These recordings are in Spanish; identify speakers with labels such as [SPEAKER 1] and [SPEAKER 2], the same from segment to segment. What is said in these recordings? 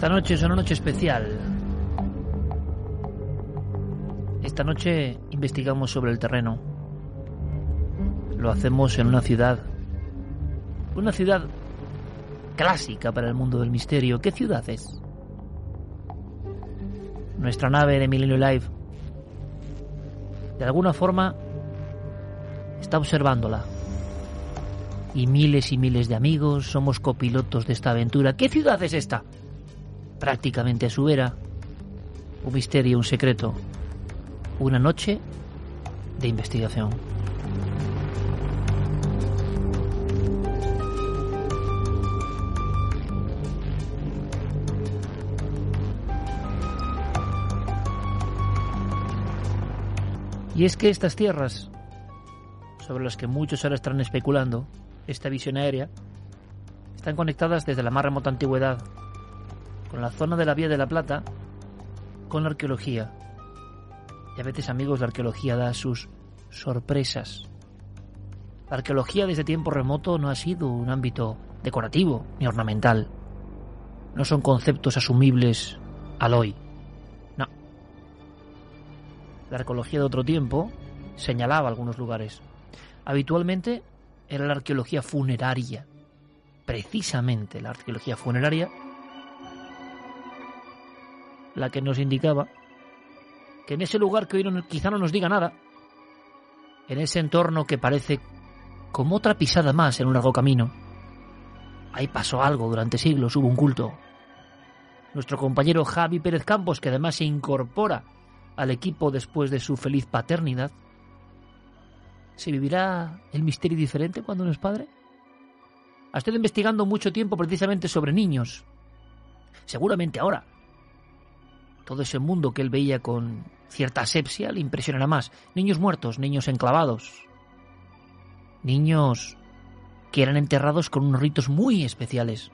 [SPEAKER 1] Esta noche es una noche especial. Esta noche investigamos sobre el terreno. Lo hacemos en una ciudad. Una ciudad clásica para el mundo del misterio. ¿Qué ciudad es? Nuestra nave de Milenio Live, de alguna forma, está observándola. Y miles y miles de amigos somos copilotos de esta aventura. ¿Qué ciudad es esta? Prácticamente a su vera, un misterio, un secreto, una noche de investigación. Y es que estas tierras, sobre las que muchos ahora están especulando, esta visión aérea, están conectadas desde la más remota antigüedad con la zona de la Vía de la Plata, con la arqueología. Y a veces, amigos, la arqueología da sus sorpresas. La arqueología desde tiempo remoto no ha sido un ámbito decorativo ni ornamental. No son conceptos asumibles al hoy. No. La arqueología de otro tiempo señalaba algunos lugares. Habitualmente era la arqueología funeraria. Precisamente la arqueología funeraria la que nos indicaba que en ese lugar que hoy quizá no nos diga nada, en ese entorno que parece como otra pisada más en un largo camino, ahí pasó algo durante siglos, hubo un culto. Nuestro compañero Javi Pérez Campos, que además se incorpora al equipo después de su feliz paternidad, ¿se vivirá el misterio diferente cuando uno es padre? Ha estado investigando mucho tiempo precisamente sobre niños. Seguramente ahora, todo ese mundo que él veía con cierta asepsia le impresionará más. Niños muertos, niños enclavados, niños que eran enterrados con unos ritos muy especiales.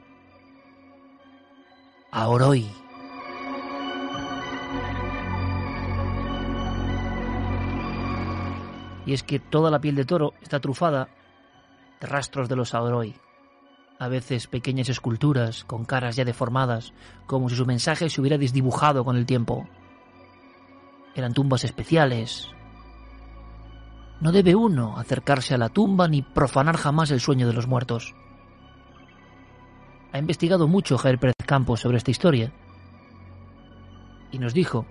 [SPEAKER 1] Ahora hoy. Y es que toda la piel de toro está trufada de rastros de los Aoroi a veces pequeñas esculturas con caras ya deformadas, como si su mensaje se hubiera desdibujado con el tiempo. Eran tumbas especiales. No debe uno acercarse a la tumba ni profanar jamás el sueño de los muertos. Ha investigado mucho Pérez Campos sobre esta historia y nos dijo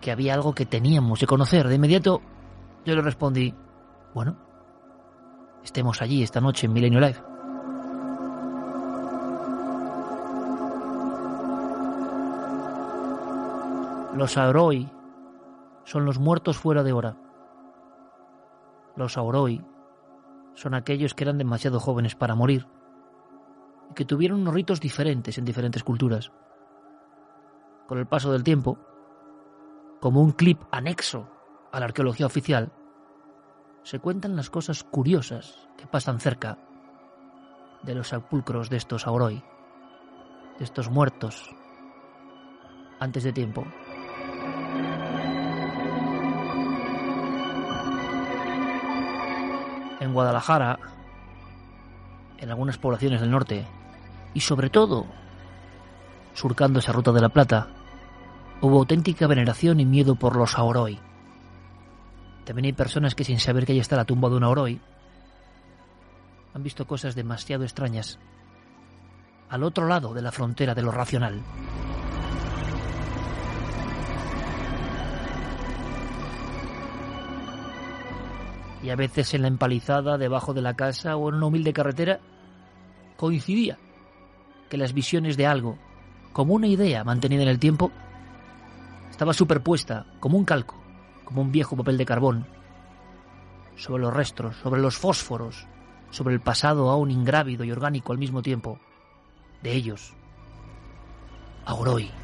[SPEAKER 1] que había algo que teníamos que conocer. De inmediato yo le respondí, bueno, estemos allí esta noche en Milenio Live. Los Auroi son los muertos fuera de hora. Los Auroi son aquellos que eran demasiado jóvenes para morir y que tuvieron unos ritos diferentes en diferentes culturas. Con el paso del tiempo, como un clip anexo a la arqueología oficial, se cuentan las cosas curiosas que pasan cerca de los sepulcros de estos Auroi, de estos muertos antes de tiempo. En Guadalajara, en algunas poblaciones del norte, y sobre todo, surcando esa ruta de la Plata, hubo auténtica veneración y miedo por los Aoroi. También hay personas que sin saber que ahí está la tumba de un Aoroi, han visto cosas demasiado extrañas al otro lado de la frontera de lo racional. Y a veces en la empalizada debajo de la casa o en una humilde carretera coincidía que las visiones de algo, como una idea mantenida en el tiempo, estaba superpuesta como un calco, como un viejo papel de carbón, sobre los restos, sobre los fósforos, sobre el pasado aún ingrávido y orgánico al mismo tiempo, de ellos. Auroi.